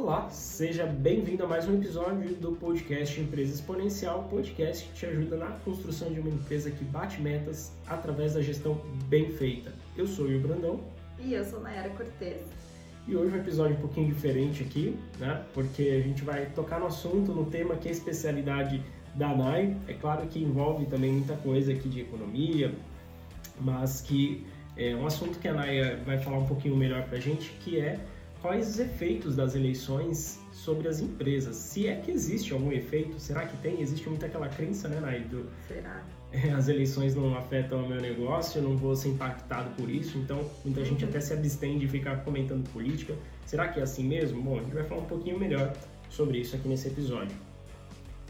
Olá, seja bem-vindo a mais um episódio do podcast Empresa Exponencial, podcast que te ajuda na construção de uma empresa que bate metas através da gestão bem feita. Eu sou o Will Brandão. E eu sou Nayara Cortez. E hoje um episódio um pouquinho diferente aqui, né? Porque a gente vai tocar no assunto, no tema que é a especialidade da NAI. É claro que envolve também muita coisa aqui de economia, mas que é um assunto que a Naya vai falar um pouquinho melhor pra gente, que é quais os efeitos das eleições sobre as empresas. Se é que existe algum efeito, será que tem? Existe muita aquela crença, né, Nay? Do, será? As eleições não afetam o meu negócio, eu não vou ser impactado por isso, então muita gente até se abstém de ficar comentando política. Será que é assim mesmo? Bom, a gente vai falar um pouquinho melhor sobre isso aqui nesse episódio.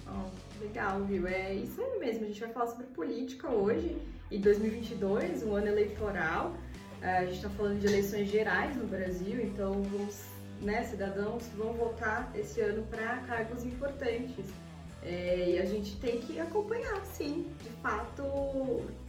Oh, legal, viu? É isso aí mesmo, a gente vai falar sobre política hoje e 2022, um ano eleitoral. É, a gente está falando de eleições gerais no Brasil, então vamos, né, cidadãos vão votar esse ano para cargos importantes. É, e a gente tem que acompanhar, sim. De fato,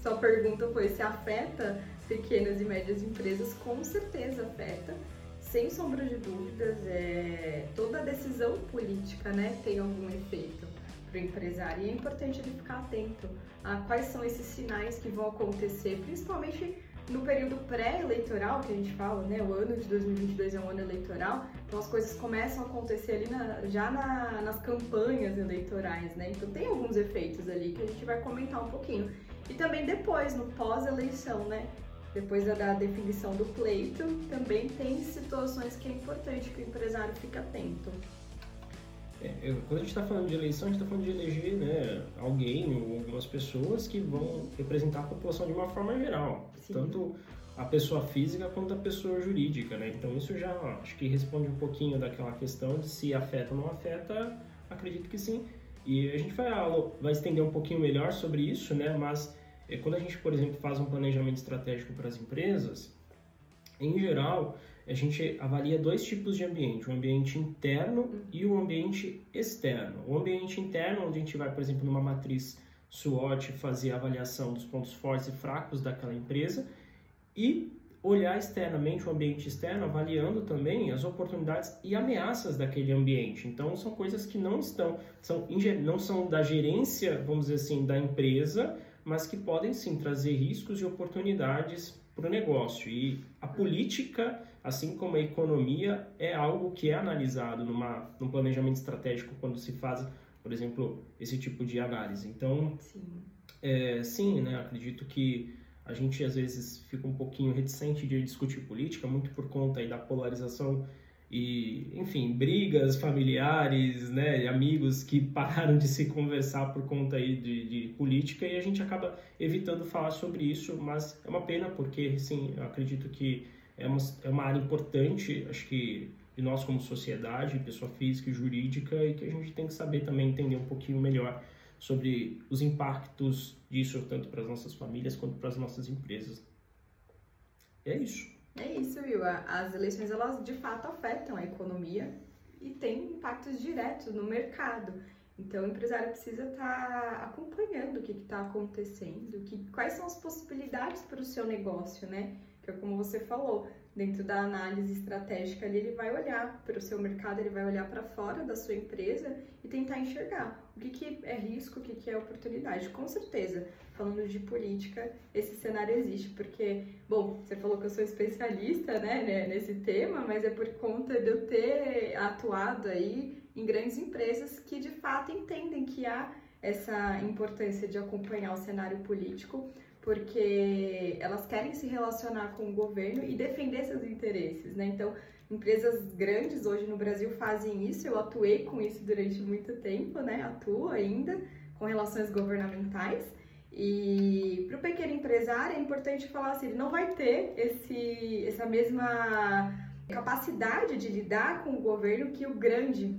sua pergunta foi se afeta pequenas e médias empresas, com certeza afeta. Sem sombra de dúvidas, é, toda decisão política né, tem algum efeito para o empresário. E é importante ele ficar atento a quais são esses sinais que vão acontecer, principalmente no período pré-eleitoral, que a gente fala, né, o ano de 2022 é um ano eleitoral, então as coisas começam a acontecer ali na, já na, nas campanhas eleitorais, né? Então tem alguns efeitos ali que a gente vai comentar um pouquinho. E também depois, no pós-eleição, né? Depois da, da definição do pleito, também tem situações que é importante que o empresário fique atento. É, quando a gente está falando de eleição, a gente está falando de eleger né, alguém ou algumas pessoas que vão representar a população de uma forma geral, Sim. tanto a pessoa física quanto a pessoa jurídica, né? Então isso já acho que responde um pouquinho daquela questão de se afeta ou não afeta, acredito que sim. E a gente vai, vai estender um pouquinho melhor sobre isso, né? Mas é, quando a gente, por exemplo, faz um planejamento estratégico para as empresas, em geral, a gente avalia dois tipos de ambiente, o ambiente interno uhum. e o ambiente externo. O ambiente interno, onde a gente vai, por exemplo, numa matriz SWOT, fazer a avaliação dos pontos fortes e fracos daquela empresa e olhar externamente o ambiente externo, avaliando também as oportunidades e ameaças daquele ambiente. Então, são coisas que não estão, são, não são da gerência, vamos dizer assim, da empresa, mas que podem sim trazer riscos e oportunidades para o negócio. E a política assim como a economia é algo que é analisado numa, num planejamento estratégico quando se faz, por exemplo, esse tipo de análise. Então, sim, é, sim né, acredito que a gente às vezes fica um pouquinho reticente de discutir política, muito por conta aí da polarização e, enfim, brigas familiares, né, amigos que pararam de se conversar por conta aí de, de, política e a gente acaba evitando falar sobre isso, mas é uma pena porque, sim, eu acredito que é uma, é uma área importante, acho que de nós como sociedade, pessoa física e jurídica, e que a gente tem que saber também entender um pouquinho melhor sobre os impactos disso, tanto para as nossas famílias quanto para as nossas empresas. é isso. É isso, Will. As eleições, elas de fato afetam a economia e têm impactos diretos no mercado. Então, o empresário precisa estar tá acompanhando o que está acontecendo, que, quais são as possibilidades para o seu negócio, né? Que é como você falou, dentro da análise estratégica ali, ele vai olhar para o seu mercado, ele vai olhar para fora da sua empresa e tentar enxergar o que, que é risco, o que, que é oportunidade. Com certeza, falando de política, esse cenário existe, porque, bom, você falou que eu sou especialista né, nesse tema, mas é por conta de eu ter atuado aí em grandes empresas que de fato entendem que há essa importância de acompanhar o cenário político porque elas querem se relacionar com o governo e defender seus interesses, né? Então, empresas grandes hoje no Brasil fazem isso, eu atuei com isso durante muito tempo, né? Atuo ainda com relações governamentais. E para o pequeno empresário é importante falar assim, ele não vai ter esse, essa mesma capacidade de lidar com o governo que o grande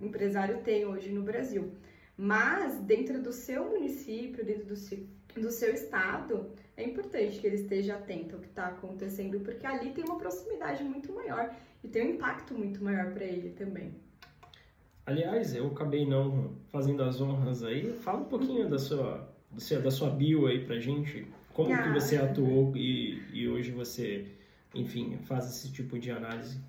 empresário tem hoje no Brasil. Mas dentro do seu município, dentro do seu do seu estado, é importante que ele esteja atento ao que está acontecendo, porque ali tem uma proximidade muito maior e tem um impacto muito maior para ele também. Aliás, eu acabei não fazendo as honras aí. Fala um pouquinho da sua, da sua bio aí pra gente. Como ah. que você atuou e, e hoje você, enfim, faz esse tipo de análise?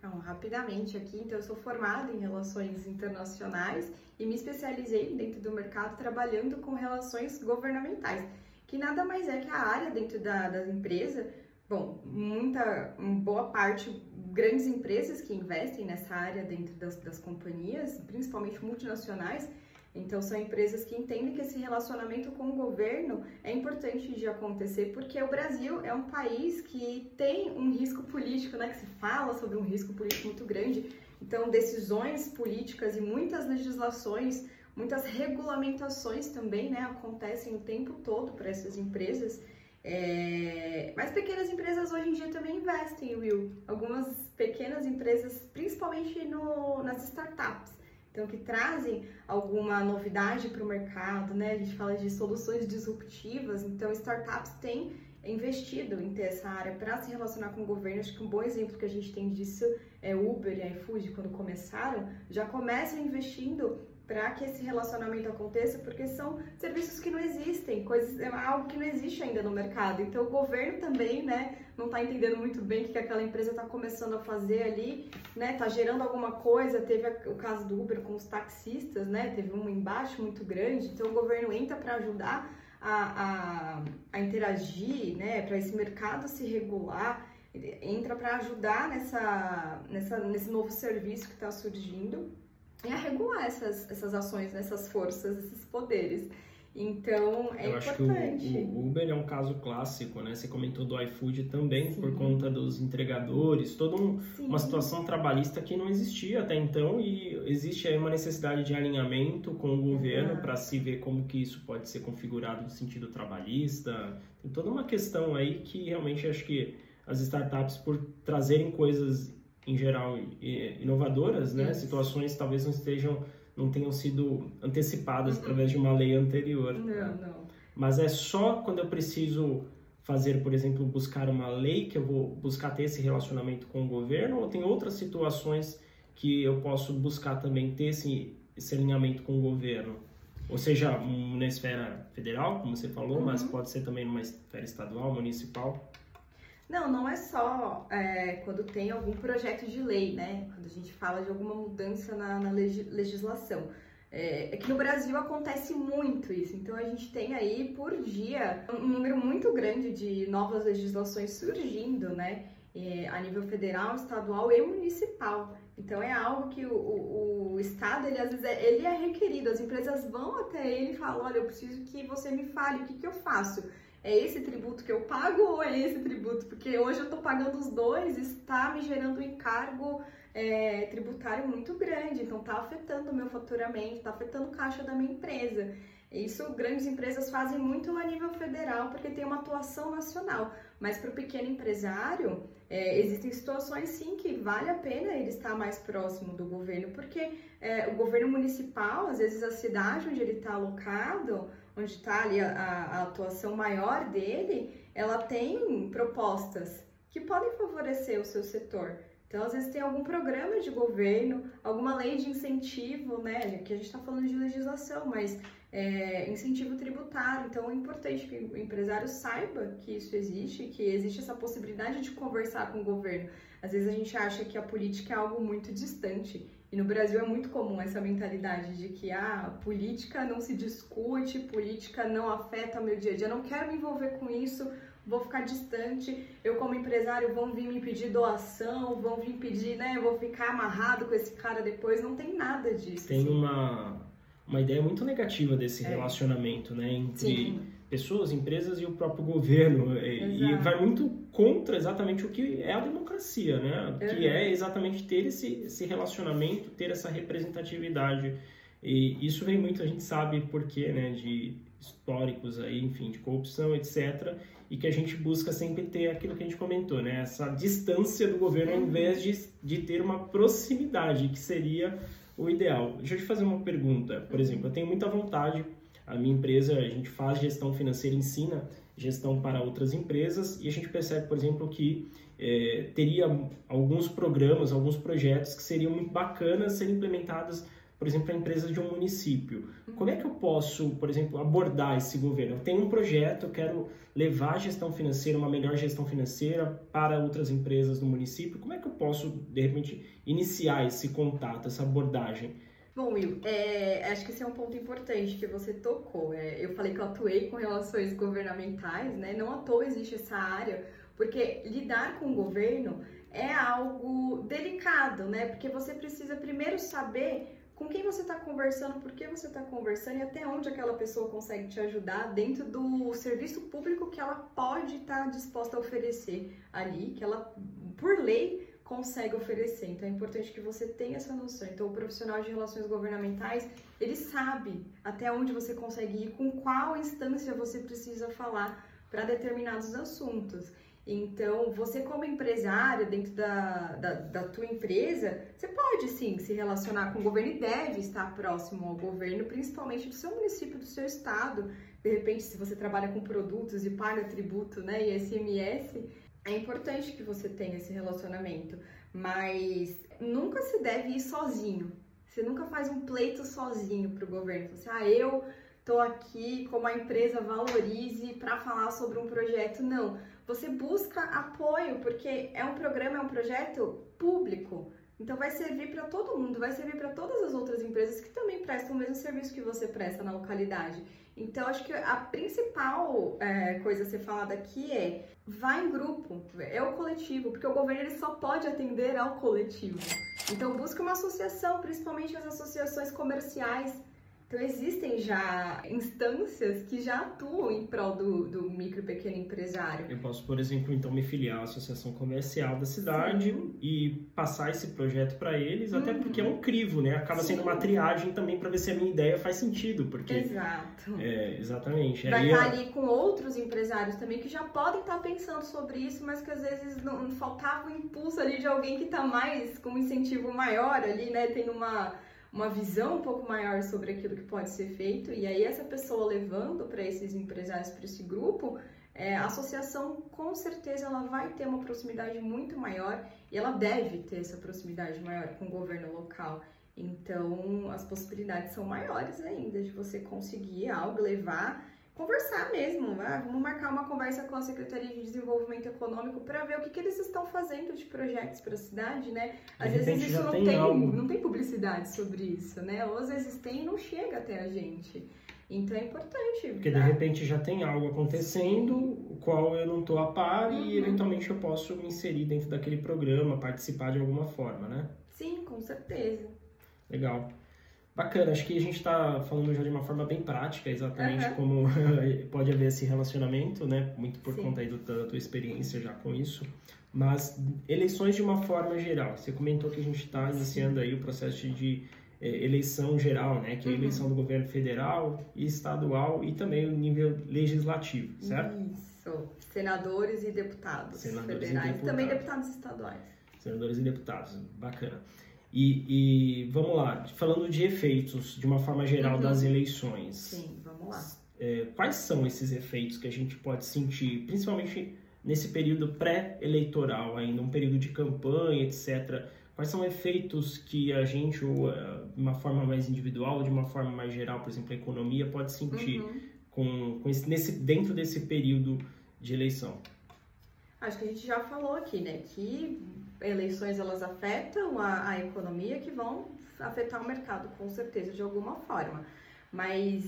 Então, rapidamente aqui, então eu sou formada em relações internacionais e me especializei dentro do mercado trabalhando com relações governamentais, que nada mais é que a área dentro da, da empresa. Bom, muita, boa parte, grandes empresas que investem nessa área dentro das, das companhias, principalmente multinacionais, então, são empresas que entendem que esse relacionamento com o governo é importante de acontecer, porque o Brasil é um país que tem um risco político, né? Que se fala sobre um risco político muito grande. Então, decisões políticas e muitas legislações, muitas regulamentações também, né? Acontecem o tempo todo para essas empresas. É... Mas pequenas empresas hoje em dia também investem, Will. Algumas pequenas empresas, principalmente no, nas startups então que trazem alguma novidade para o mercado, né? A gente fala de soluções disruptivas, então startups têm investido em ter essa área para se relacionar com o governo. Acho que um bom exemplo que a gente tem disso é Uber e iFood, quando começaram, já começam investindo para que esse relacionamento aconteça, porque são serviços que não existem, coisas, é algo que não existe ainda no mercado. Então o governo também, né, não está entendendo muito bem o que aquela empresa está começando a fazer ali, né, está gerando alguma coisa. Teve o caso do Uber com os taxistas, né, teve um embate muito grande. Então o governo entra para ajudar a, a, a interagir, né, para esse mercado se regular entra para ajudar nessa, nessa, nesse novo serviço que está surgindo e a regular essas, essas ações, essas forças, esses poderes. Então, é Eu importante. acho que o, o, Uber é um caso clássico, né? Você comentou do iFood também, Sim. por conta dos entregadores, toda um, uma situação trabalhista que não existia até então e existe aí uma necessidade de alinhamento com o governo para se ver como que isso pode ser configurado no sentido trabalhista. Tem toda uma questão aí que realmente acho que as startups, por trazerem coisas em geral inovadoras, né? Isso. Situações talvez não estejam, não tenham sido antecipadas uhum. através de uma lei anterior. Não, né? não. Mas é só quando eu preciso fazer, por exemplo, buscar uma lei que eu vou buscar ter esse relacionamento com o governo, ou tem outras situações que eu posso buscar também ter esse, esse alinhamento com o governo? Ou seja, na esfera federal, como você falou, uhum. mas pode ser também numa esfera estadual, municipal. Não, não é só é, quando tem algum projeto de lei, né? Quando a gente fala de alguma mudança na, na legislação. É, é, que no Brasil acontece muito isso. Então a gente tem aí por dia um número muito grande de novas legislações surgindo, né? É, a nível federal, estadual e municipal. Então é algo que o, o, o Estado, ele às vezes é, ele é requerido, as empresas vão até ele e falam, olha, eu preciso que você me fale o que, que eu faço é esse tributo que eu pago ou é esse tributo? Porque hoje eu estou pagando os dois está me gerando um encargo é, tributário muito grande, então está afetando o meu faturamento, está afetando o caixa da minha empresa. Isso grandes empresas fazem muito a nível federal porque tem uma atuação nacional, mas para o pequeno empresário é, existem situações sim que vale a pena ele estar mais próximo do governo, porque é, o governo municipal, às vezes a cidade onde ele está alocado, onde está ali a, a, atuação maior dele, ela tem propostas que podem favorecer o seu setor. Então, às vezes tem algum programa de governo, alguma lei de incentivo, né? Que a gente está falando de legislação, mas é, incentivo tributário. Então, é importante que o empresário saiba que isso existe, que existe essa possibilidade de conversar com o governo. Às vezes a gente acha que a política é algo muito distante e no Brasil é muito comum essa mentalidade de que ah, política não se discute, política não afeta o meu dia a dia, não quero me envolver com isso, vou ficar distante. Eu, como empresário, vão vir me pedir doação, vão vir pedir, né? Eu vou ficar amarrado com esse cara depois. Não tem nada disso. Tem assim. uma, uma ideia muito negativa desse é. relacionamento, né? Entre. Sim pessoas, empresas e o próprio governo. E, e, vai muito contra exatamente o que é a democracia, né? Uhum. Que é exatamente ter esse, esse relacionamento, ter essa representatividade. E isso vem muito, a gente sabe por quê, né? De históricos aí, enfim, de corrupção, etc. E que a gente busca sempre ter aquilo que a gente comentou, né? Essa distância do governo ao invés de, de ter uma proximidade, que seria o ideal. Deixa eu te fazer uma pergunta. Por exemplo, eu tenho muita vontade a minha empresa, a gente faz gestão financeira, ensina gestão para outras empresas e a gente percebe, por exemplo, que é, teria alguns programas, alguns projetos que seriam muito bacanas serem implementados por exemplo, a empresa de um município. Como é que eu posso, por exemplo, abordar esse governo? Eu tenho um projeto, eu quero levar a gestão financeira, uma melhor gestão financeira para outras empresas do município. Como é que eu posso, de repente, iniciar esse contato, essa abordagem? Bom, Will, é, acho que esse é um ponto importante que você tocou. É, eu falei que eu atuei com relações governamentais, né? Não à toa existe essa área, porque lidar com o governo é algo delicado, né? Porque você precisa primeiro saber com quem você está conversando, por que você está conversando e até onde aquela pessoa consegue te ajudar dentro do serviço público que ela pode estar tá disposta a oferecer ali, que ela, por lei, consegue oferecer. Então é importante que você tenha essa noção. Então o profissional de relações governamentais, ele sabe até onde você consegue ir, com qual instância você precisa falar para determinados assuntos. Então, você como empresário dentro da, da, da, tua empresa, você pode sim se relacionar com o governo e deve estar próximo ao governo, principalmente do seu município, do seu estado. De repente, se você trabalha com produtos e paga tributo né, e SMS, é importante que você tenha esse relacionamento. Mas nunca se deve ir sozinho. Você nunca faz um pleito sozinho para o governo. Você, assim, ah, eu tô aqui como a empresa valorize para falar sobre um projeto. Não você busca apoio, porque é um programa, é um projeto público. Então vai servir para todo mundo, vai servir para todas as outras empresas que também prestam o mesmo serviço que você presta na localidade. Então acho que a principal é, coisa a ser falada aqui é vá em grupo, é o coletivo, porque o governo ele só pode atender ao coletivo. Então busque uma associação, principalmente as associações comerciais então, existem já instâncias que já atuam em prol do, do micro e pequeno empresário. Eu posso, por exemplo, então me filiar à associação comercial da cidade Sim. e passar esse projeto para eles, até uhum. porque é um crivo, né? Acaba Sim. sendo uma triagem também para ver se a minha ideia faz sentido, porque Exato. É, exatamente. Vai estar tá ali com outros empresários também que já podem estar tá pensando sobre isso, mas que às vezes não, não faltava o impulso ali de alguém que está mais com um incentivo maior ali, né? Tem uma uma visão um pouco maior sobre aquilo que pode ser feito, e aí essa pessoa levando para esses empresários, para esse grupo, é, a associação com certeza ela vai ter uma proximidade muito maior e ela deve ter essa proximidade maior com o governo local. Então as possibilidades são maiores ainda de você conseguir algo, levar conversar mesmo, né? vamos marcar uma conversa com a Secretaria de Desenvolvimento Econômico para ver o que, que eles estão fazendo de projetos para a cidade, né? Às vezes isso não tem, tem não tem publicidade sobre isso, né? Ou às vezes tem e não chega até a gente. Então é importante. Porque de repente já tem algo acontecendo, o qual eu não estou a par uhum. e eventualmente eu posso me inserir dentro daquele programa, participar de alguma forma, né? Sim, com certeza. Legal. Bacana, acho que a gente está falando já de uma forma bem prática, exatamente uhum. como pode haver esse relacionamento, né? Muito por Sim. conta aí do, da tua experiência já com isso. Mas eleições de uma forma geral. Você comentou que a gente está iniciando aí o processo de é, eleição geral, né? Que é a uhum. eleição do governo federal e estadual e também o nível legislativo, certo? Isso. Senadores e deputados Senadores federais. E deputados. também deputados estaduais. Senadores e deputados. Bacana. E, e, vamos lá, falando de efeitos de uma forma geral uhum. das eleições. Sim, vamos lá. É, quais são esses efeitos que a gente pode sentir, principalmente nesse período pré-eleitoral, ainda um período de campanha, etc. Quais são efeitos que a gente, ou, é, de uma forma mais individual, ou de uma forma mais geral, por exemplo, a economia, pode sentir uhum. com, com esse, nesse, dentro desse período de eleição? Acho que a gente já falou aqui, né, que eleições elas afetam a, a economia, que vão afetar o mercado, com certeza, de alguma forma. Mas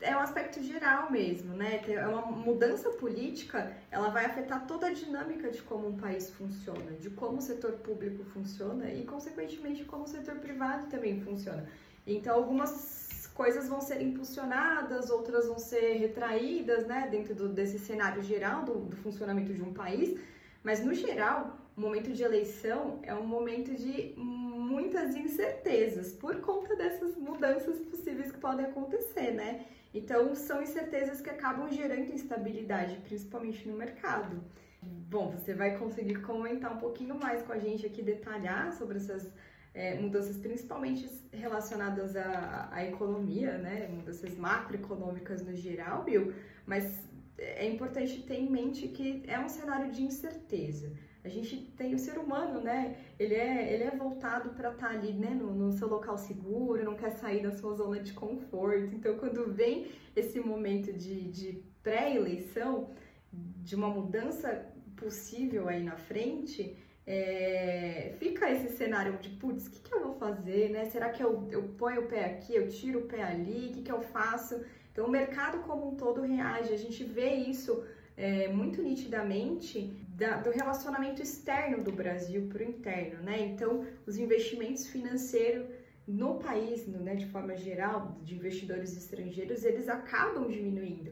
é um aspecto geral mesmo, né? É uma mudança política, ela vai afetar toda a dinâmica de como um país funciona, de como o setor público funciona e, consequentemente, como o setor privado também funciona. Então, algumas coisas vão ser impulsionadas, outras vão ser retraídas, né? Dentro do, desse cenário geral do, do funcionamento de um país, mas no geral, momento de eleição é um momento de muitas incertezas por conta dessas mudanças possíveis que podem acontecer, né? Então, são incertezas que acabam gerando instabilidade, principalmente no mercado. Bom, você vai conseguir comentar um pouquinho mais com a gente aqui, detalhar sobre essas é, mudanças, principalmente relacionadas à, à economia, né? Mudanças macroeconômicas no geral, Bill. Mas é importante ter em mente que é um cenário de incerteza. A gente tem o ser humano, né? Ele é, ele é voltado para estar tá ali, né, no, no, seu local seguro, não quer sair da sua zona de conforto. Então, quando vem esse momento de, de pré-eleição, de uma mudança possível aí na frente, é, fica esse cenário de, putz, o que, que eu vou fazer, né? Será que eu, eu ponho o pé aqui, eu tiro o pé ali, o que, que eu faço? Então, o mercado como um todo reage, a gente vê isso é, muito nitidamente da, do relacionamento externo do Brasil para o interno, né? Então, os investimentos financeiros no país, no, né, de forma geral, de investidores estrangeiros, eles acabam diminuindo.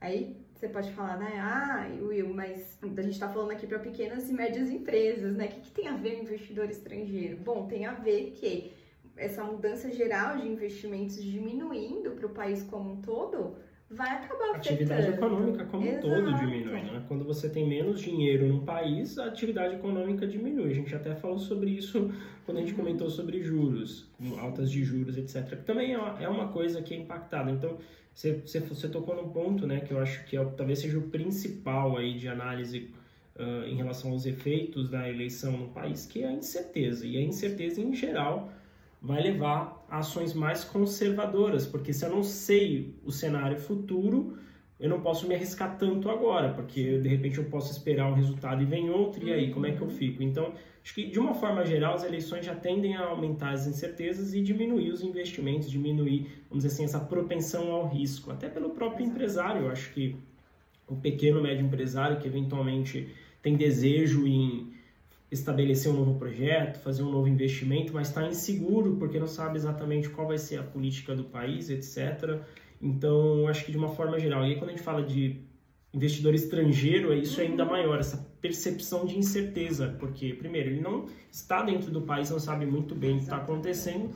Aí você pode falar, né? Ah, Will, mas a gente está falando aqui para pequenas e médias empresas, né? O que, que tem a ver investidor estrangeiro? Bom, tem a ver que essa mudança geral de investimentos diminuindo para o país como um todo vai acabar a atividade econômica como Exato. um todo diminui, né? Quando você tem menos dinheiro num país, a atividade econômica diminui. A gente até falou sobre isso quando a gente uhum. comentou sobre juros, altas de juros, etc. Que também é uma é coisa que é impactada. Então, você, você, você tocou num ponto, né, que eu acho que é, talvez seja o principal aí de análise uh, em relação aos efeitos da eleição no país, que é a incerteza. E a incerteza, em geral, vai levar a ações mais conservadoras, porque se eu não sei o cenário futuro, eu não posso me arriscar tanto agora, porque de repente eu posso esperar um resultado e vem outro, e aí como é que eu fico? Então, acho que de uma forma geral, as eleições já tendem a aumentar as incertezas e diminuir os investimentos, diminuir, vamos dizer assim, essa propensão ao risco, até pelo próprio empresário. Eu acho que o pequeno, médio empresário que eventualmente tem desejo em estabelecer um novo projeto, fazer um novo investimento, mas está inseguro porque não sabe exatamente qual vai ser a política do país, etc. Então, acho que de uma forma geral. E aí, quando a gente fala de investidor estrangeiro, isso é ainda uhum. maior, essa percepção de incerteza, porque, primeiro, ele não está dentro do país, não sabe muito bem o que está acontecendo.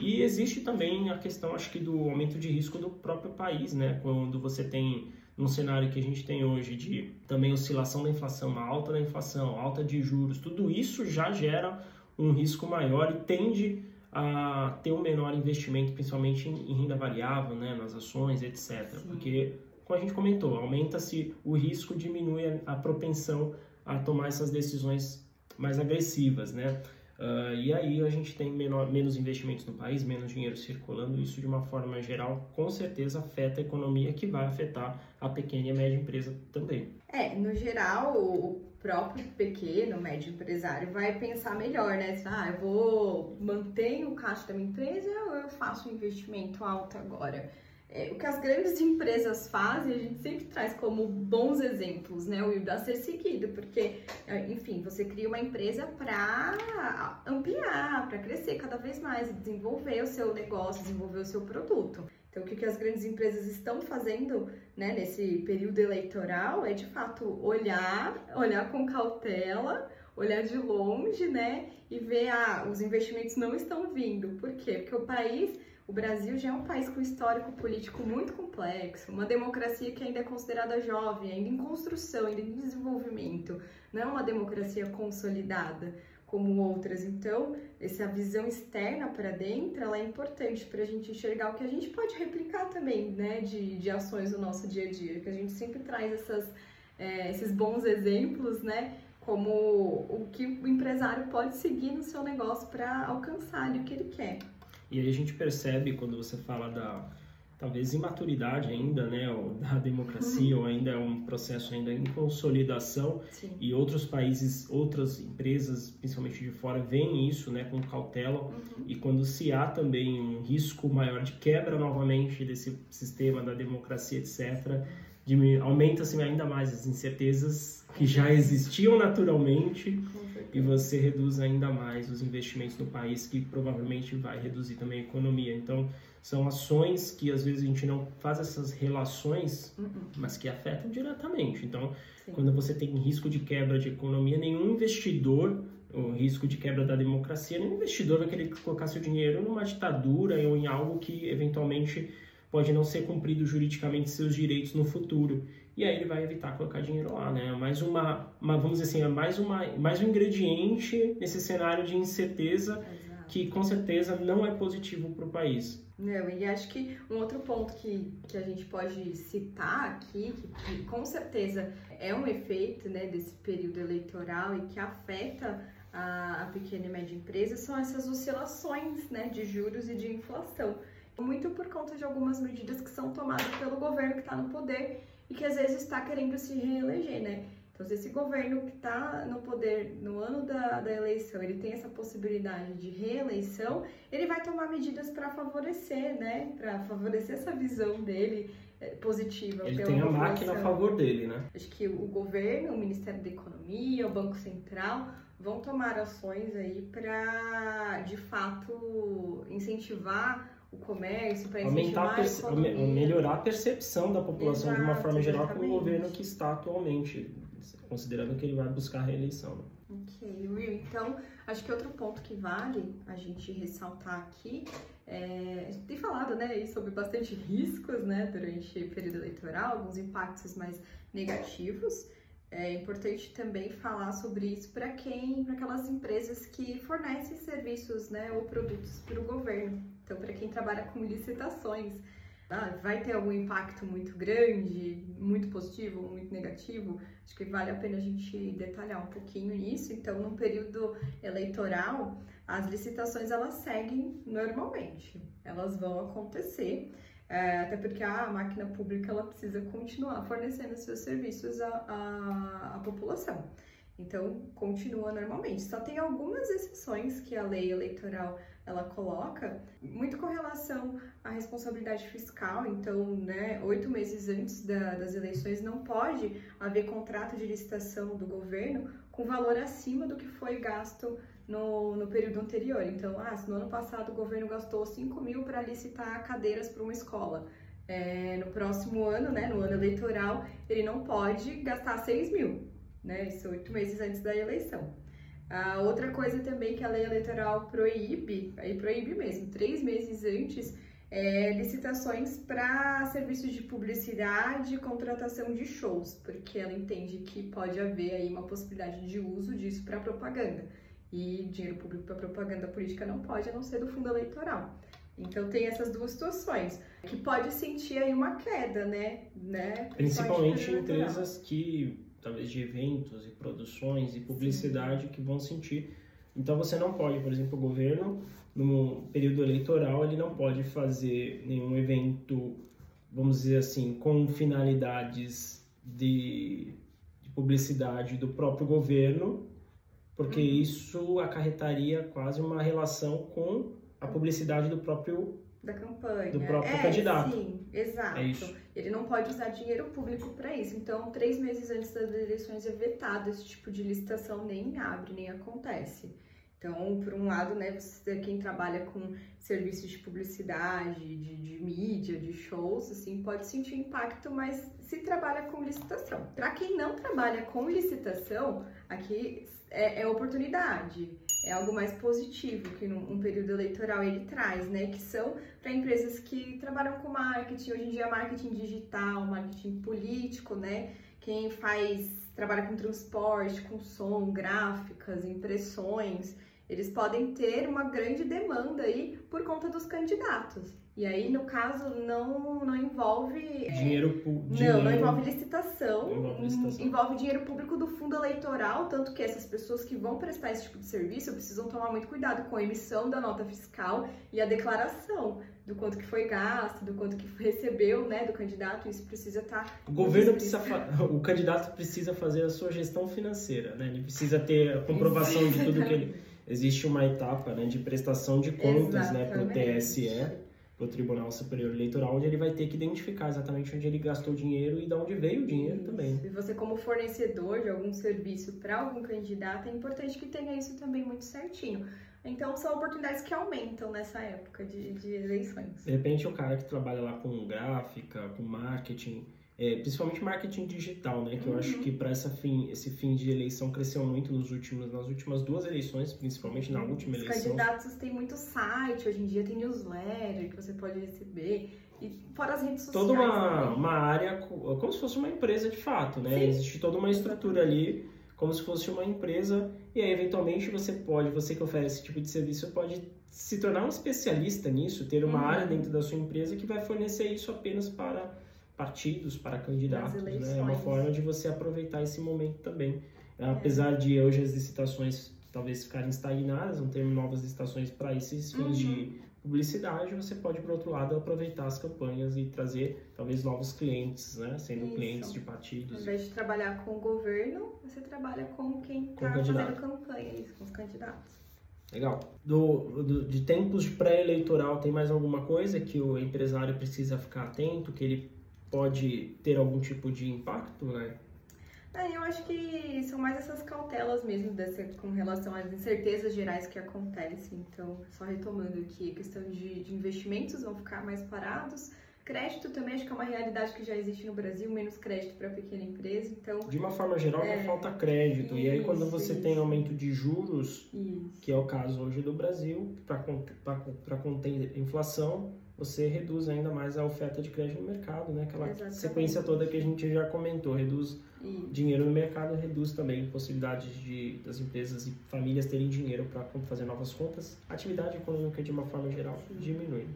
E existe também a questão, acho que, do aumento de risco do próprio país, né? Quando você tem num cenário que a gente tem hoje de também oscilação da inflação, uma alta da inflação, alta de juros, tudo isso já gera um risco maior e tende a ter um menor investimento, principalmente em, renda variável, né, nas ações, etc. Sim. Porque, como a gente comentou, aumenta-se o risco, diminui a, a propensão a tomar essas decisões mais agressivas, né? Uh, e aí a gente tem menor, menos investimentos no país, menos dinheiro circulando, isso de uma forma geral com certeza afeta a economia, que vai afetar a pequena e média empresa também. É, no geral, o próprio pequeno, médio empresário vai pensar melhor, né? Ah, eu vou manter o caixa da minha empresa ou eu faço um investimento alto agora? É, o que as grandes empresas fazem, a gente sempre traz como bons exemplos, né? O a ser seguido, porque, é, enfim, você cria uma empresa para ampliar, para crescer cada vez mais, desenvolver o seu negócio, desenvolver o seu produto. Então, o que, que as grandes empresas estão fazendo né, nesse período eleitoral é, de fato, olhar, olhar com cautela, olhar de longe, né, e ver, ah, os investimentos não estão vindo. Por quê? Porque o país o Brasil já é um país com histórico político muito complexo, uma democracia que ainda é considerada jovem, ainda em construção, ainda em desenvolvimento, não é uma democracia consolidada como outras. Então, essa visão externa para dentro, ela é importante para a gente enxergar o que a gente pode replicar também, né, de, de ações do nosso dia a dia, que a gente sempre traz essas, é, esses bons exemplos, né, como o que o empresário pode seguir no seu negócio para alcançar o que ele quer. E aí a gente percebe quando você fala da talvez imaturidade ainda, né, da democracia, uhum. ou ainda é um processo ainda em consolidação Sim. e outros países, outras empresas, principalmente de fora, veem isso, né, com cautela uhum. e quando se há também um risco maior de quebra novamente desse sistema da democracia, etc., aumenta-se ainda mais as incertezas que já existiam naturalmente e você reduz ainda mais os investimentos no país, que provavelmente vai reduzir também a economia. Então, são ações que às vezes a gente não faz essas relações, uh -uh. mas que afetam diretamente. Então, Sim. quando você tem risco de quebra de economia, nenhum investidor, o risco de quebra da democracia, nenhum investidor vai querer colocar seu dinheiro numa ditadura ou em algo que eventualmente pode não ser cumprido juridicamente seus direitos no futuro e aí ele vai evitar colocar dinheiro lá, né? Mais uma, uma vamos dizer assim, é mais uma, mais um ingrediente nesse cenário de incerteza Exato. que com certeza não é positivo para o país. Não, e acho que um outro ponto que, que a gente pode citar aqui, que, que com certeza é um efeito né, desse período eleitoral e que afeta a, a pequena e média empresa, são essas oscilações né, de juros e de inflação. Muito por conta de algumas medidas que são tomadas pelo governo que está no poder e que às vezes está querendo se reeleger, né? Então, se esse governo que está no poder no ano da, da eleição, ele tem essa possibilidade de reeleição, ele vai tomar medidas para favorecer, né? Para favorecer essa visão dele é, positiva. Ele tem a máquina a favor dele, né? Acho que o governo, o Ministério da Economia, o Banco Central vão tomar ações aí para, de fato, incentivar o comércio, para incentivar a, a melhorar a percepção da população Exato, de uma forma geral com o governo que está atualmente considerando que ele vai buscar a reeleição. Né? Ok, Will. Então, acho que outro ponto que vale a gente ressaltar aqui é, a gente tem falado né, sobre bastante riscos né, durante o período eleitoral, alguns impactos mais negativos. É importante também falar sobre isso para quem, para aquelas empresas que fornecem serviços né, ou produtos para o governo. Então, para quem trabalha com licitações, ah, vai ter algum impacto muito grande, muito positivo muito negativo? Acho que vale a pena a gente detalhar um pouquinho nisso. Então, no período eleitoral, as licitações elas seguem normalmente, elas vão acontecer. É, até porque a máquina pública ela precisa continuar fornecendo seus serviços à, à, à população. Então, continua normalmente. Só tem algumas exceções que a lei eleitoral ela coloca, muito com relação à responsabilidade fiscal. Então, né, oito meses antes da, das eleições não pode haver contrato de licitação do governo com valor acima do que foi gasto no, no período anterior. Então, ah, se no ano passado o governo gastou 5 mil para licitar cadeiras para uma escola, é, no próximo ano, né, no ano eleitoral, ele não pode gastar 6 mil, né? Isso oito meses antes da eleição. A outra coisa também que a lei eleitoral proíbe, aí proíbe mesmo, três meses antes, é, licitações para serviços de publicidade e contratação de shows, porque ela entende que pode haver aí uma possibilidade de uso disso para propaganda. E dinheiro público para propaganda política não pode, a não ser do fundo eleitoral. Então tem essas duas situações que pode sentir aí uma queda, né? né? Principalmente empresas que talvez de eventos e produções e publicidade Sim. que vão sentir. Então você não pode, por exemplo, o governo no período eleitoral ele não pode fazer nenhum evento, vamos dizer assim, com finalidades de, de publicidade do próprio governo, porque uhum. isso acarretaria quase uma relação com a publicidade do próprio da campanha. Do próprio é, candidato. Sim, exato. É Ele não pode usar dinheiro público para isso. Então, três meses antes das eleições é vetado esse tipo de licitação, nem abre, nem acontece. Então, por um lado, né, você, quem trabalha com serviços de publicidade, de, de mídia, de shows, assim, pode sentir impacto, mas se trabalha com licitação. Para quem não trabalha com licitação, aqui é, é oportunidade é algo mais positivo que num um período eleitoral ele traz, né? Que são para empresas que trabalham com marketing, hoje em dia marketing digital, marketing político, né? Quem faz, trabalha com transporte, com som, gráficas, impressões, eles podem ter uma grande demanda aí por conta dos candidatos. E aí, no caso, não, não envolve. Dinheiro público. Não, não envolve licitação, envolve licitação. Envolve dinheiro público do fundo eleitoral, tanto que essas pessoas que vão prestar esse tipo de serviço precisam tomar muito cuidado com a emissão da nota fiscal e a declaração do quanto que foi gasto, do quanto que recebeu, né, do candidato, isso precisa estar. Tá o governo precisa, o candidato precisa fazer a sua gestão financeira, né? Ele precisa ter a comprovação de tudo que ele. Existe uma etapa, né, de prestação de contas, Exatamente. né, para o TSE para o Tribunal Superior Eleitoral, onde ele vai ter que identificar exatamente onde ele gastou o dinheiro e de onde veio o dinheiro isso. também. E você, como fornecedor de algum serviço para algum candidato, é importante que tenha isso também muito certinho. Então, são oportunidades que aumentam nessa época de, de eleições. De repente, o cara que trabalha lá com gráfica, com marketing, é, principalmente marketing digital, né? Que uhum. eu acho uhum. que para fim, esse fim de eleição cresceu muito nos últimos, nas últimas duas eleições, principalmente na última Os eleição. Os candidatos têm muito site, hoje em dia tem newsletter que você pode receber. E fora as redes sociais. Toda uma, uma área, como se fosse uma empresa de fato, né? Sim. Existe toda uma estrutura ali, como se fosse uma empresa e aí eventualmente você pode, você que oferece esse tipo de serviço, pode se tornar um especialista nisso, ter uma uhum. área dentro da sua empresa que vai fornecer isso apenas para partidos, para candidatos, né? É uma forma de você aproveitar esse momento também. É. Apesar de hoje as licitações talvez ficarem estagnadas, não ter novas licitações para esses fins uhum. de publicidade, você pode, por outro lado, aproveitar as campanhas e trazer talvez novos clientes, né? Sendo Isso. clientes de partidos. Ao invés de trabalhar com o governo, você trabalha com quem está fazendo campanha, com os candidatos. Legal. Do, do, de tempos de pré-eleitoral, tem mais alguma coisa que o empresário precisa ficar atento, que ele pode ter algum tipo de impacto, né? É, eu acho que são mais essas cautelas mesmo dessa, com relação às incertezas gerais que acontecem. Então, só retomando aqui, a questão de, de investimentos vão ficar mais parados, Crédito também acho que é uma realidade que já existe no Brasil, menos crédito para pequena empresa, então... De uma forma geral, é... não falta crédito. Isso, e aí, quando você isso. tem aumento de juros, isso. que é o caso hoje do Brasil, para conter inflação, você reduz ainda mais a oferta de crédito no mercado, né? Aquela Exatamente. sequência toda que a gente já comentou, reduz dinheiro no mercado, reduz também possibilidades de das empresas e famílias terem dinheiro para fazer novas compras. A atividade econômica, de uma forma geral, Sim. diminui.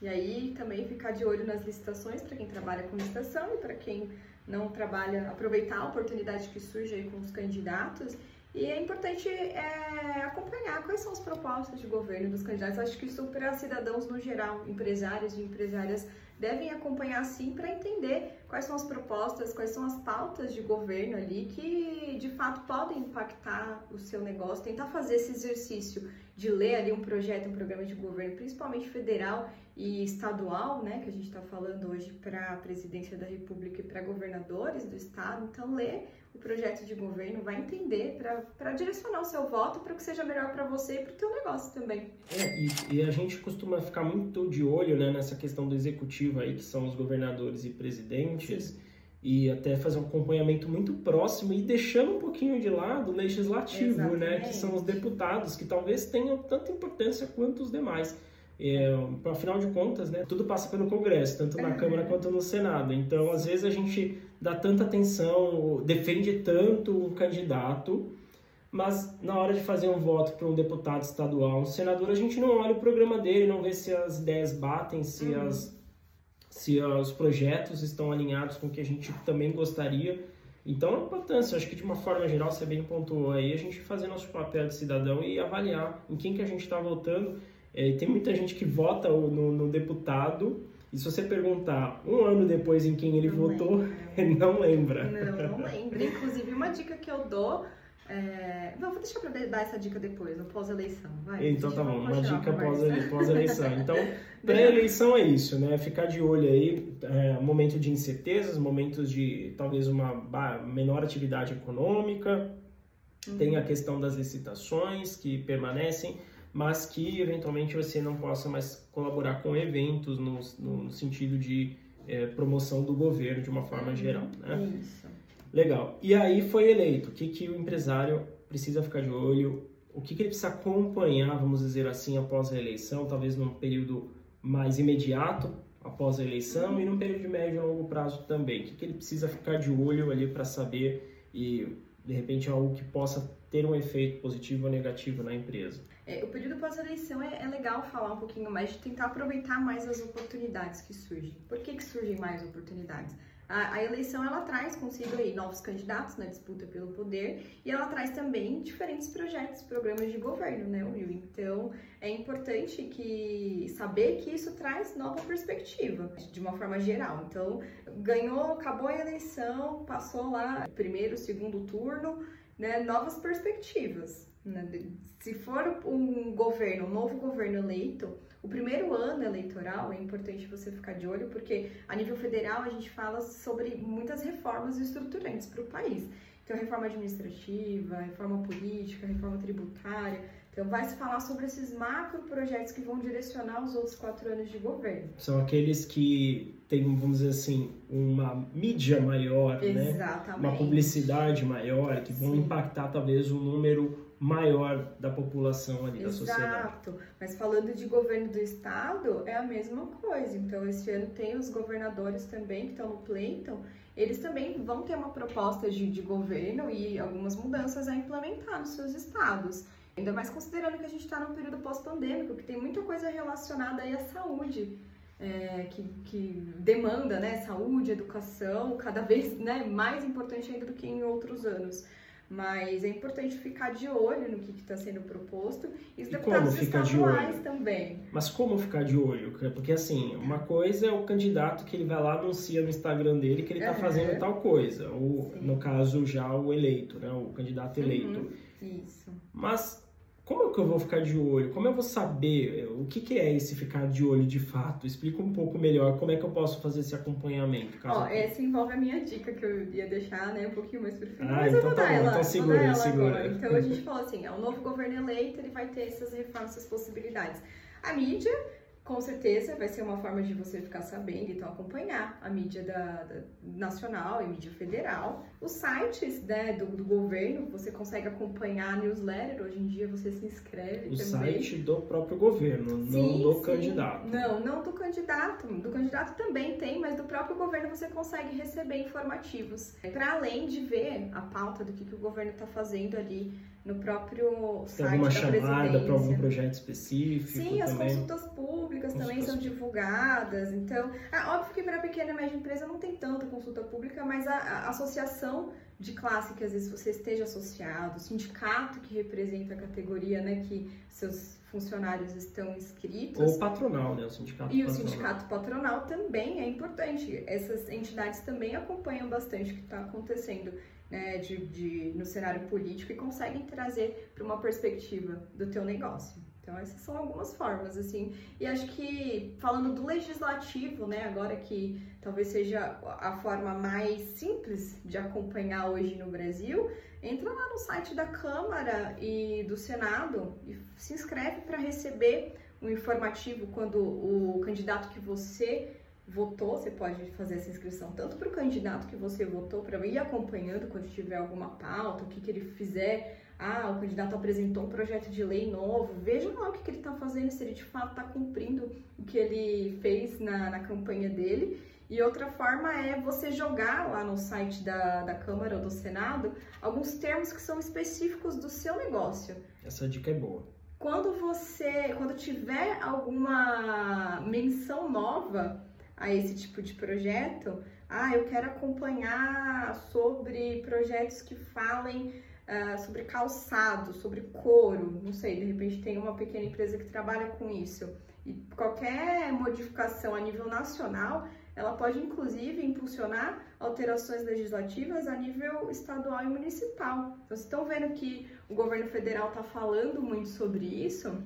E aí também ficar de olho nas licitações para quem trabalha com licitação e para quem não trabalha, aproveitar a oportunidade que surge aí com os candidatos. E é importante é, acompanhar quais são as propostas de governo dos candidatos. Acho que isso para cidadãos no geral, empresários e empresárias devem acompanhar sim para entender quais são as propostas, quais são as pautas de governo ali que de fato podem impactar o seu negócio, tentar fazer esse exercício de ler ali um projeto, um programa de governo, principalmente federal e estadual, né, que a gente está falando hoje para a presidência da República e para governadores do estado. Então, ler o projeto de governo, vai entender para direcionar o seu voto para que seja melhor para você e para o teu negócio também. É, e, e, a gente costuma ficar muito de olho né, nessa questão do executivo aí, que são os governadores e presidentes. Sim. E até fazer um acompanhamento muito próximo e deixando um pouquinho de lado o legislativo, Exatamente. né? Que são os deputados, que talvez tenham tanta importância quanto os demais. É, afinal de contas, né, tudo passa pelo Congresso, tanto na uhum. Câmara quanto no Senado. Então, às vezes a gente dá tanta atenção, defende tanto um candidato, mas na hora de fazer um voto para um deputado estadual, um senador, a gente não olha o programa dele, não vê se as ideias batem, se, uhum. as, se os projetos estão alinhados com o que a gente também gostaria. Então, a importância, acho que de uma forma geral, você bem pontuou aí, a gente fazer nosso papel de cidadão e avaliar em quem que a gente está votando é, tem muita gente que vota no, no, deputado e se você perguntar um ano depois em quem ele não votou, ele não lembra. Não, não lembra. Inclusive, uma dica que eu dou. É... Não, vou deixar para dar essa dica depois, no pós-eleição. Então tá bom, uma dica pós-eleição. Então, pré-eleição é isso, né? Ficar de olho aí, é, momento de incertezas, momentos de talvez uma menor atividade econômica, uhum. tem a questão das licitações que permanecem mas que eventualmente você não possa mais colaborar com eventos no, no sentido de é, promoção do governo de uma forma geral. Né? Isso. Legal. E aí foi eleito. O que, que o empresário precisa ficar de olho? O que, que ele precisa acompanhar, vamos dizer assim, após a eleição, talvez num período mais imediato após a eleição e num período de médio e longo prazo também. O que, que ele precisa ficar de olho ali para saber e de repente algo que possa ter um efeito positivo ou negativo na empresa. É, o período pós-eleição é, é, legal falar um pouquinho mais de tentar aproveitar mais as oportunidades que surgem. Por que, que surgem mais oportunidades? A, a, eleição ela traz consigo aí novos candidatos na disputa pelo poder e ela traz também diferentes projetos, programas de governo, né, Will? Então é importante que saber que isso traz nova perspectiva de uma forma geral. Então ganhou, acabou a eleição, passou lá primeiro, segundo turno né, novas perspectivas. Né? Se for um governo, um novo governo eleito, o primeiro ano eleitoral é importante você ficar de olho, porque a nível federal a gente fala sobre muitas reformas estruturantes para o país. Então, reforma administrativa, reforma política, reforma tributária. Então, vai se falar sobre esses macro projetos que vão direcionar os outros quatro anos de governo. São aqueles que têm, vamos dizer assim, uma mídia maior, Exatamente. né? uma publicidade maior, que vão Sim. impactar talvez um número maior da população ali, Exato. da sociedade. Exato. Mas falando de governo do estado, é a mesma coisa. Então, esse ano tem os governadores também que estão no pleito. Eles também vão ter uma proposta de, de governo e algumas mudanças a implementar nos seus estados. Ainda mais considerando que a gente está num período pós-pandêmico, que tem muita coisa relacionada aí à saúde. É, que, que, demanda né, saúde, educação, cada vez né, mais importante ainda do que em outros anos. Mas é importante ficar de olho no que está sendo proposto e os e deputados estaduais de também. Mas como ficar de olho? Porque assim, uma coisa é o candidato que ele vai lá anuncia no Instagram dele que ele está uhum. fazendo tal coisa, ou Sim. no caso já o eleito, né, o candidato eleito. Uhum. Isso. Mas como é que eu vou ficar de olho? Como eu vou saber o que, que é esse ficar de olho de fato? Explica um pouco melhor como é que eu posso fazer esse acompanhamento. Ó, essa envolve a minha dica que eu ia deixar, né, um pouquinho mais pro final. Ah, mas então eu vou tá dar bom, ela, então segura, vou dar ela segura. agora. Então a gente falou assim, é o novo governo eleito, ele vai ter essas reformas, essas possibilidades. A mídia com certeza vai ser uma forma de você ficar sabendo, então acompanhar a mídia da, da nacional e mídia federal. Os sites né, do, do, governo, você consegue acompanhar a newsletter, hoje em dia você se inscreve o também. O site do próprio governo, sim, não do sim. candidato. Não, não do candidato. Do candidato também tem, mas do próprio governo você consegue receber informativos. Para além de ver a pauta do que, que o governo está fazendo ali no próprio site Tem alguma chamada para algum projeto específico? Sim, as consultas públicas também são divulgadas. Então, é óbvio que para pequena e média empresa não tem tanta consulta pública, mas a, a, associação de classe que às vezes você esteja associado, o sindicato que representa a categoria, né, que seus funcionários estão inscritos. Ou patronal, né? O sindicato E patronal. o sindicato patronal também é importante. Essas entidades também acompanham bastante o que está acontecendo né, de, de, no cenário político e conseguem trazer para uma perspectiva do teu negócio. Então essas são algumas formas, assim. E acho que falando do legislativo, né, agora que talvez seja a forma mais simples de acompanhar hoje no Brasil, entra lá no site da Câmara e do Senado e se inscreve para receber um informativo quando o candidato que você votou, você pode fazer essa inscrição tanto para o candidato que você votou, para ir acompanhando quando tiver alguma pauta, o que, que ele fizer. Ah, o candidato apresentou um projeto de lei novo, veja lá o que, que ele está fazendo, se ele de fato está cumprindo o que ele fez na, na campanha dele. E outra forma é você jogar lá no site da, da Câmara ou do Senado alguns termos que são específicos do seu negócio. Essa dica é boa. Quando você, quando tiver alguma menção nova a esse tipo de projeto, ah, eu quero acompanhar sobre projetos que falem uh, sobre calçado, sobre couro, não sei, de repente tem uma pequena empresa que trabalha com isso. E qualquer modificação a nível nacional, ela pode inclusive impulsionar alterações legislativas a nível estadual e municipal. Então, vocês estão vendo que o governo federal está falando muito sobre isso,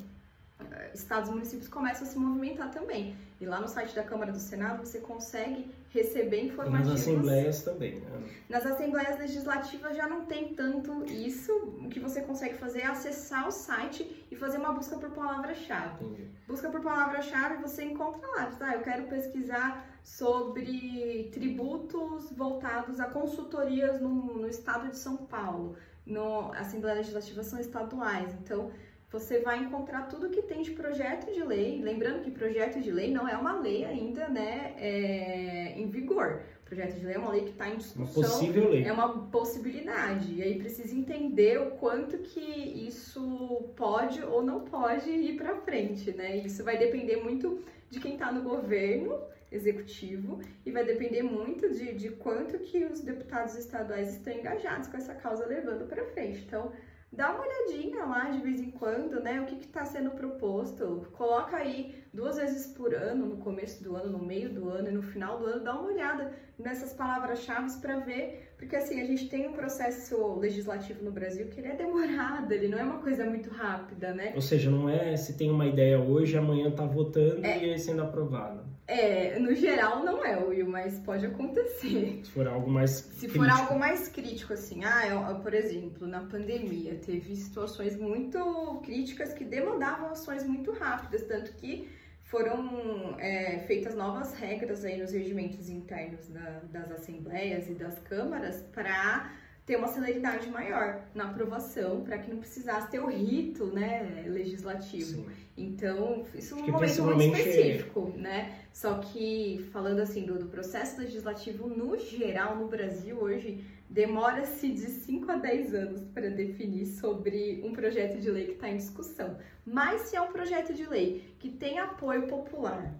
estados e municípios começam a se movimentar também. E lá no site da Câmara do Senado você consegue receber informativos. nas assembleias também, né? Nas assembleias legislativas já não tem tanto isso. O que você consegue fazer é acessar o site e fazer uma busca por palavra-chave. Busca por palavra-chave, você encontra lá. Ah, eu quero pesquisar sobre tributos voltados a consultorias no, no estado de São Paulo. No, Assembleia Legislativa são estaduais, então você vai encontrar tudo que tem de projeto de lei. Lembrando que projeto de lei não é uma lei ainda, né, é, em vigor. Projeto de lei é uma lei que está em discussão. Uma possível lei. É uma possibilidade. E aí precisa entender o quanto que isso pode ou não pode ir para frente, né? Isso vai depender muito de quem está no governo executivo e vai depender muito de, de quanto que os deputados estaduais estão engajados com essa causa levando para frente. Então, dá uma olhadinha lá de vez em quando, né? O que está sendo proposto. Coloca aí duas vezes por ano, no começo do ano, no meio do ano e no final do ano, dá uma olhada nessas palavras-chave para ver, porque assim, a gente tem um processo legislativo no Brasil que ele é demorado, ele não é uma coisa muito rápida, né? Ou seja, não é se tem uma ideia hoje, amanhã tá votando é. e aí sendo aprovado. É, no geral não é, Will, mas pode acontecer. Se for algo mais Se crítico. for algo mais crítico, assim, ah, eu, por exemplo, na pandemia, teve situações muito críticas que demandavam ações muito rápidas, tanto que foram é, feitas novas regras aí nos regimentos internos da, das assembleias e das câmaras para ter uma celeridade maior na aprovação, para que não precisasse ter o rito né, legislativo. Sim. Então, isso é um momento muito específico, né? Só que, falando assim do, do, processo legislativo no geral, no Brasil hoje, demora-se de 5 a 10 anos para definir sobre um projeto de lei que está em discussão. Mas se é um projeto de lei que tem apoio popular,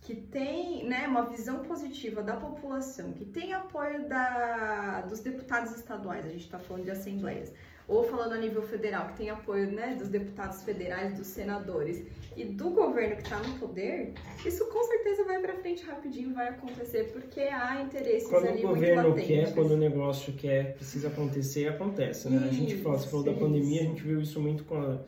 que tem né, uma visão positiva da população, que tem apoio da, dos deputados estaduais, a gente está falando de assembleias, ou falando a nível federal, que tem apoio né, dos deputados federais, dos senadores e do governo que está no poder, isso com certeza vai para frente rapidinho, vai acontecer, porque há interesses quando ali o governo quer, quando o negócio quer, precisa acontecer, acontece. Né? Isso, a gente fala, você falou da pandemia, a gente viu isso muito com a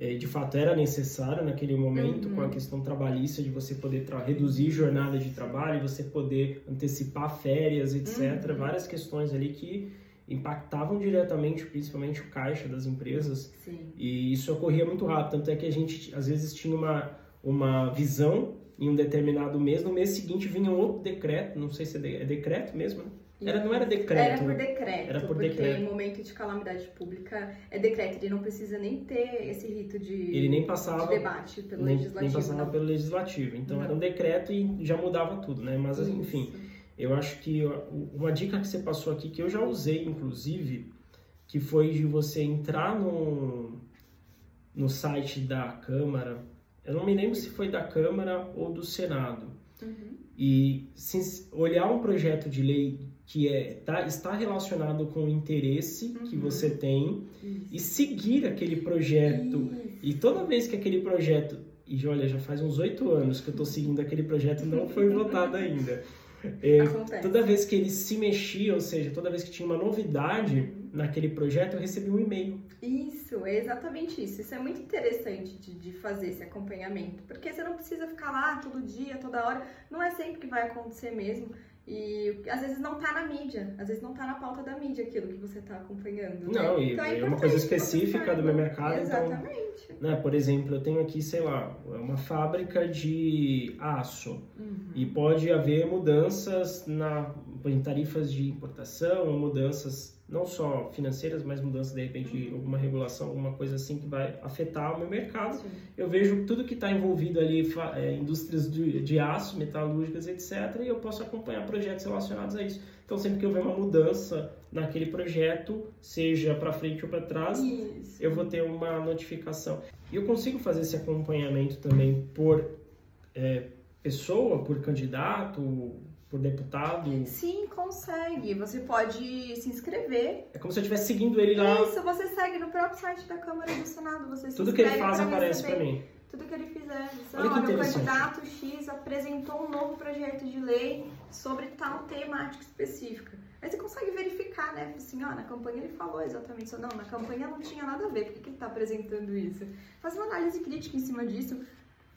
é, de fato era necessário naquele momento uhum. com a uhum. questão trabalhista de você poder reduzir jornada de trabalho, você poder antecipar férias, etc. Uhum. Várias questões ali que impactavam diretamente, principalmente o caixa das empresas. Sim. E isso ocorria muito rápido, tanto é que a gente às vezes tinha uma uma visão em um determinado mês, no mês seguinte vinha outro decreto, não sei se é, é decreto mesmo, né? Era, não era decreto. Era por decreto. Era por porque decreto. em momento de calamidade pública é decreto. Ele não precisa nem ter esse rito de, ele nem passava, de debate pelo nem, legislativo. Nem passava não. pelo legislativo. Então não. era um decreto e já mudava tudo, né? Mas Isso. enfim, eu acho que uma dica que você passou aqui, que eu já usei, inclusive, que foi de você entrar no, no site da Câmara. Eu não me lembro se foi da Câmara ou do Senado. Uhum. E se, olhar um projeto de lei que é, tá, está relacionado com o interesse uhum. que você tem Isso. e seguir aquele projeto. Isso. E toda vez que aquele projeto. E olha, já faz uns oito anos que eu estou seguindo aquele projeto não foi votado ainda. É, toda vez que ele se mexia, ou seja, toda vez que tinha uma novidade uhum. naquele projeto, eu recebi um e-mail. Isso, é exatamente isso. Isso é muito interessante de, de fazer esse acompanhamento, porque você não precisa ficar lá todo dia, toda hora. Não é sempre que vai acontecer mesmo. E às vezes não tá na mídia, às vezes não tá na pauta da mídia aquilo que você tá acompanhando. Né? Não, e então, é, é uma coisa específica do meu mercado. Então, Exatamente. Então, né, por exemplo, eu tenho aqui, sei lá, uma fábrica de aço. Uhum. E pode haver mudanças na, em tarifas de importação, mudanças não só financeiras, mas mudanças de repente de alguma regulação, alguma coisa assim que vai afetar o meu mercado. Sim. Eu vejo tudo que está envolvido ali, é, indústrias de, de, aço, metalúrgicas, etc. E eu posso acompanhar projetos relacionados a isso. Então sempre que houver uma mudança naquele projeto, seja para frente ou para trás, isso. eu vou ter uma notificação. E eu consigo fazer esse acompanhamento também por é, pessoa, por candidato, por deputado? Sim, consegue. Você pode se inscrever. É como se eu estivesse seguindo ele lá. Isso, você segue no próprio site da Câmara e do Senado. Você Tudo que ele faz aparece para mim. Tudo que ele fizer. Você, olha, olha o candidato X apresentou um novo projeto de lei sobre tal temática específica. Aí você consegue verificar, né? Assim, ó, na campanha ele falou exatamente isso. Não, na campanha não tinha nada a ver. Por que, que ele está apresentando isso? Faz uma análise crítica em cima disso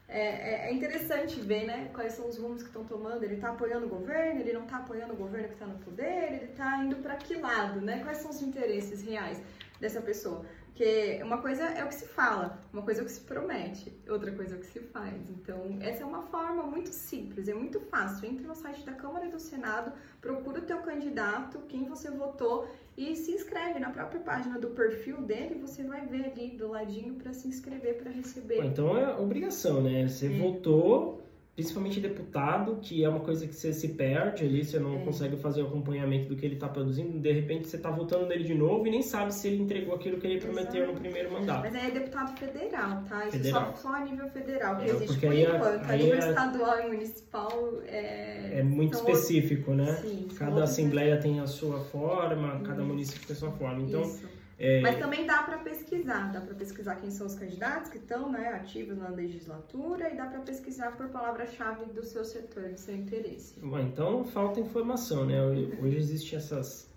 é, é, é, interessante ver né, quais são os rumos que estão tomando. Ele está apoiando o governo, ele não está apoiando o governo que está no poder, ele está indo para que lado, né? Quais são os interesses reais dessa pessoa? Porque uma coisa é o que se fala, uma coisa é o que se promete, outra coisa é o que se faz. Então, essa é uma forma muito simples, é muito fácil. Entre no site da Câmara e do Senado, procura o teu candidato, quem você votou e se inscreve na própria página do perfil dele, você vai ver ali do ladinho para se inscrever para receber. Então é obrigação, né? Você é. votou, principalmente deputado, que é uma coisa que você se perde ali, você não é. consegue fazer o acompanhamento do que ele está produzindo, de repente você está votando nele de novo e nem sabe se ele entregou aquilo que ele prometeu Exato. no primeiro mandato. Mas aí é deputado federal, tá? Isso federal. Só, só a nível federal, que é, existe por enquanto. A, nível é, estadual e municipal é... É muito específico, outros... né? Sim, cada assembleia tem a sua forma, cada município tem a sua forma. Então... Isso é... Mas também dá para pesquisar, dá para pesquisar quem são os candidatos que estão né, ativos na legislatura e dá para pesquisar por palavra-chave do seu setor, do seu interesse. Bom, então falta informação, né? Hoje existem essas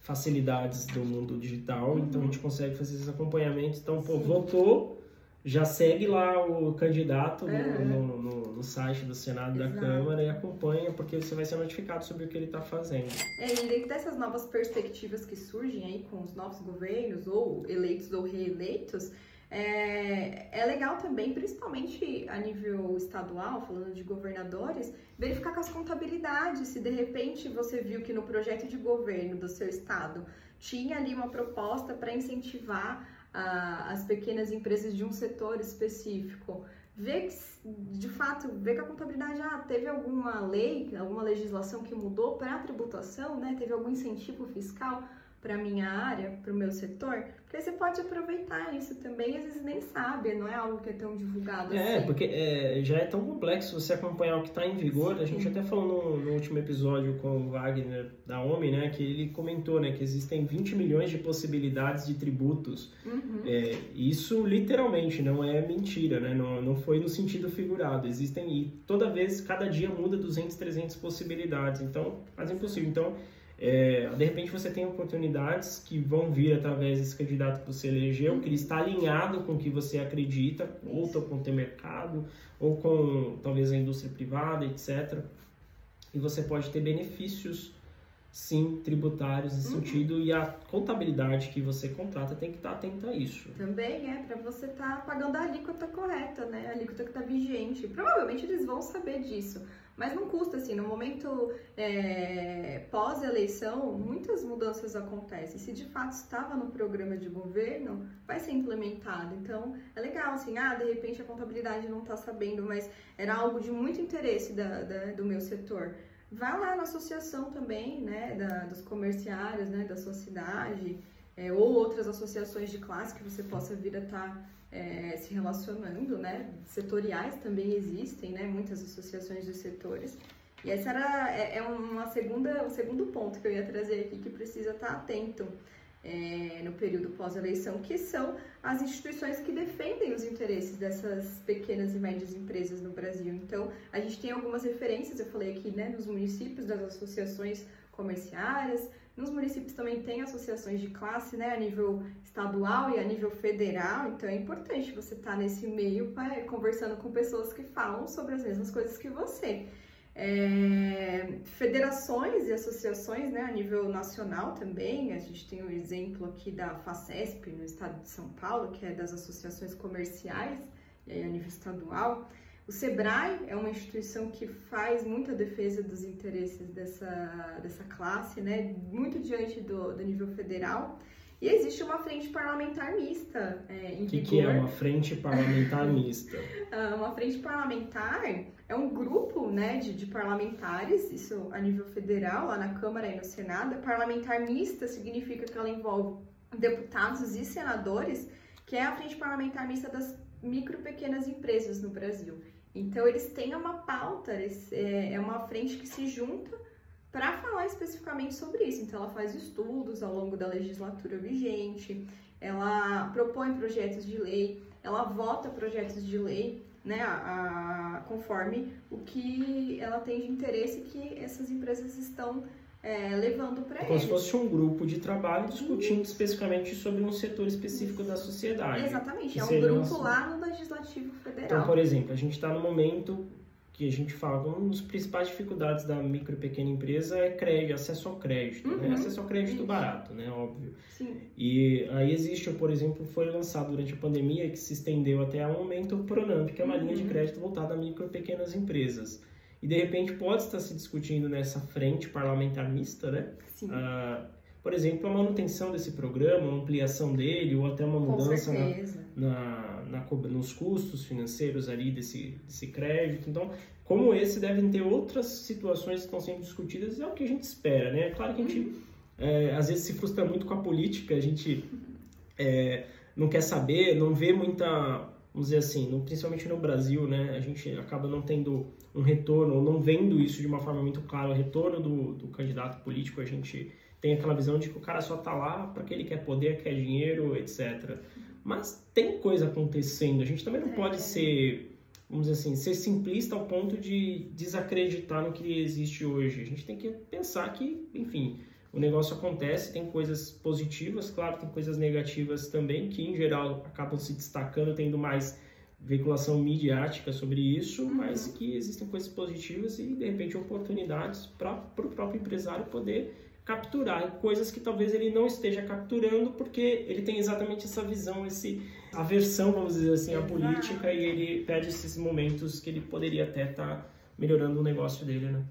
facilidades do mundo digital, uhum. então a gente consegue fazer esses acompanhamentos. Então, pô, votou, já segue lá o candidato no, no, no, no, site do Senado Exato. da Câmara e acompanha, porque você vai ser notificado sobre o que ele está fazendo. É, e dentro dessas novas perspectivas que surgem aí com os novos governos, ou eleitos ou reeleitos, é, é legal também, principalmente a nível estadual, falando de governadores, verificar com as contabilidades, se de repente você viu que no projeto de governo do seu estado tinha ali uma proposta para incentivar as pequenas empresas de um setor específico. Ver que, de fato, ver que a contabilidade ah, teve alguma lei, alguma legislação que mudou para a tributação, né? Teve algum incentivo fiscal para minha área, para o meu setor, porque você pode aproveitar isso também, às vezes nem sabe, não é algo que é tão divulgado é, assim. porque é, já é tão complexo você acompanhar o que está em vigor. Sim. A gente até falou no, no, último episódio com o Wagner da OMI, né, que ele comentou, né, que existem 20 milhões de possibilidades de tributos. Uhum. É, isso literalmente não é mentira, né, não, não foi no sentido figurado. Existem e toda vez, cada dia muda 200, 300 possibilidades. Então, quase impossível. Então é, de repente você tem oportunidades que vão vir através desse candidato que você elegeu, que ele está alinhado com o que você acredita, ou com o teu mercado, ou com talvez a indústria privada, etc. E você pode ter benefícios, sim, tributários nesse uhum. sentido, e a contabilidade que você contrata tem que estar atenta a isso. Também é para você estar tá pagando a alíquota correta, né? A alíquota que está vigente. Provavelmente eles vão saber disso mas não custa, assim, no momento é, pós-eleição, muitas mudanças acontecem. Se de fato estava no programa de governo, vai ser implementado. Então, é legal, assim, ah, de repente a contabilidade não está sabendo, mas era algo de muito interesse da, da, do meu setor. Vai lá na associação também, né, da, dos comerciários, né, da sua cidade, é, ou outras associações de classe que você possa vir a estar tá é, se relacionando, né? Setoriais também existem, né? Muitas associações de setores. E essa era é, é uma segunda, um segundo ponto que eu ia trazer aqui que precisa estar atento é, no período pós-eleição, que são as instituições que defendem os interesses dessas pequenas e médias empresas no Brasil. Então, a gente tem algumas referências, eu falei aqui, né, nos municípios, das associações comerciárias, nos municípios também tem associações de classe, né, a nível estadual e a nível federal, então é importante você estar tá nesse meio né, conversando com pessoas que falam sobre as mesmas coisas que você. É, federações e associações né, a nível nacional também, a gente tem o exemplo aqui da FACESP no estado de São Paulo, que é das associações comerciais, e aí a nível estadual. O SEBRAE é uma instituição que faz muita defesa dos interesses dessa, dessa classe, né, muito diante do, do nível federal. E existe uma frente parlamentar mista é, em O que, que, é uma frente parlamentar mista? Ah, uma frente parlamentar é um grupo né, de, de, parlamentares, isso a nível federal, lá na Câmara e no Senado. Parlamentar mista significa que ela envolve deputados e senadores, que é a frente parlamentar mista das micro pequenas empresas no Brasil. Então, eles têm uma pauta, eles, é, é uma frente que se junta para falar especificamente sobre isso. Então, ela faz estudos ao longo da legislatura vigente, ela propõe projetos de lei, ela vota projetos de lei, né, a, a, conforme o que ela tem de interesse que essas empresas estão é, levando para é Como se fosse um grupo de trabalho discutindo Isso. especificamente sobre um setor específico da sociedade. Exatamente, é um grupo lá no Legislativo Federal. Então, por exemplo, a gente está no momento que a gente fala, uma das principais dificuldades da micro e pequena empresa é crédito, acesso ao crédito, né? uhum. né? Acesso ao crédito Isso. barato, né? Óbvio. Sim. E aí existe, por exemplo, foi lançado durante a pandemia, que se estendeu até o momento, o Pronamp, que é uma uhum. linha de crédito voltada a micro e pequenas empresas e de repente pode estar se discutindo nessa frente parlamentar mista, né? Sim. Ah, por exemplo, a manutenção desse programa, a ampliação dele ou até uma mudança na, na, na, nos custos financeiros ali desse, desse crédito. Então, como esse, devem ter outras situações que estão sendo discutidas, é o que a gente espera, né? É claro que a gente uhum. é, às vezes se frustra muito com a política, a gente é, não quer saber, não vê muita vamos dizer assim, no, principalmente no Brasil, né, a gente acaba não tendo um retorno, ou não vendo isso de uma forma muito clara, o retorno do, do candidato político, a gente tem aquela visão de que o cara só tá lá para que ele quer poder, quer dinheiro, etc. Mas tem coisa acontecendo, a gente também não é. pode ser, vamos dizer assim, ser simplista ao ponto de desacreditar no que existe hoje. A gente tem que pensar que, enfim, o negócio acontece, tem coisas positivas, claro, tem coisas negativas também, que em geral acabam se destacando, tendo mais veiculação midiática sobre isso, uhum. mas que existem coisas positivas e de repente oportunidades para o próprio empresário poder capturar coisas que talvez ele não esteja capturando porque ele tem exatamente essa visão, esse aversão, vamos dizer assim, à política e ele perde esses momentos que ele poderia até estar tá melhorando o negócio dele, né?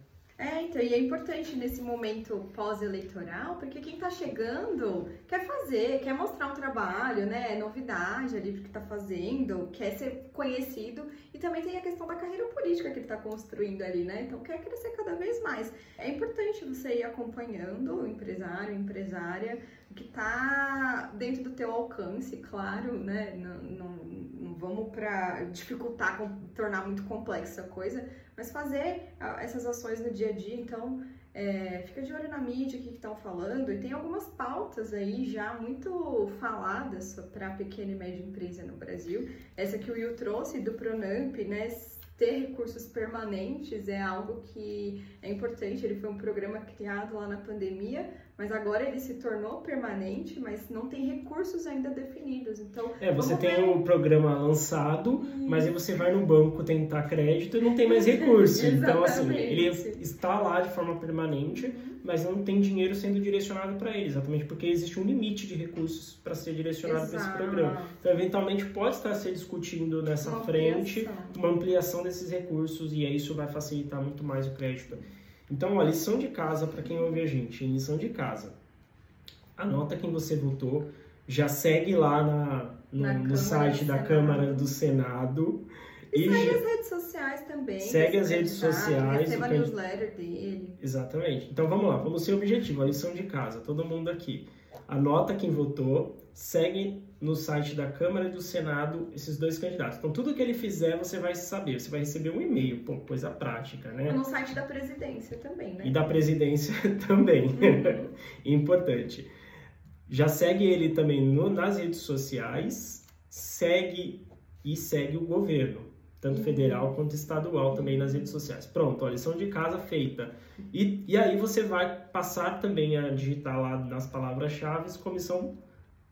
É, então, e é importante nesse momento pós-eleitoral, porque quem está chegando quer fazer, quer mostrar um trabalho, né? Novidade ali do que está fazendo, quer ser conhecido e também tem a questão da carreira política que ele está construindo ali, né? Então quer crescer cada vez mais. É importante você ir acompanhando o empresário, empresária, que está dentro do teu alcance, claro, né? Não, não, não vamos para dificultar, tornar muito complexa a coisa, mas fazer essas ações no dia a dia, então é, fica de olho na mídia, o que estão falando, e tem algumas pautas aí já muito faladas para pequena e média empresa no Brasil. Essa que o Will trouxe do Pronamp, né? Ter recursos permanentes é algo que é importante. Ele foi um programa criado lá na pandemia, mas agora ele se tornou permanente, mas não tem recursos ainda definidos. Então, é, você tem ver. o programa lançado, mas aí você vai no banco tentar crédito e não tem mais recurso. então, assim, ele está lá de forma permanente, uhum. mas não tem dinheiro sendo direcionado para ele, exatamente porque existe um limite de recursos para ser direcionado para esse programa. Então, eventualmente pode estar se discutindo nessa uma frente ampliação. uma ampliação desses recursos e aí isso vai facilitar muito mais o crédito. Então, a lição de casa para quem ouve a gente, lição de casa. Anota quem você votou, já segue lá na, no, na no site da Câmara do Senado. E, e segue as redes sociais também. Segue as redes sociais. Receba a newsletter dele. Exatamente. Então vamos lá, vamos ser objetivo, a lição de casa, todo mundo aqui. Anota quem votou, segue no site da Câmara e do Senado esses dois candidatos. Então, tudo que ele fizer, você vai saber. Você vai receber um e-mail, pô, coisa prática, né? No site da presidência também, né? E da presidência também. Uhum. Importante. Já segue ele também no, nas redes sociais, segue e segue o governo, tanto uhum. federal quanto estadual também nas redes sociais. Pronto, a lição de casa feita. E, e aí você vai passar também a digitar lá nas palavras-chave comissão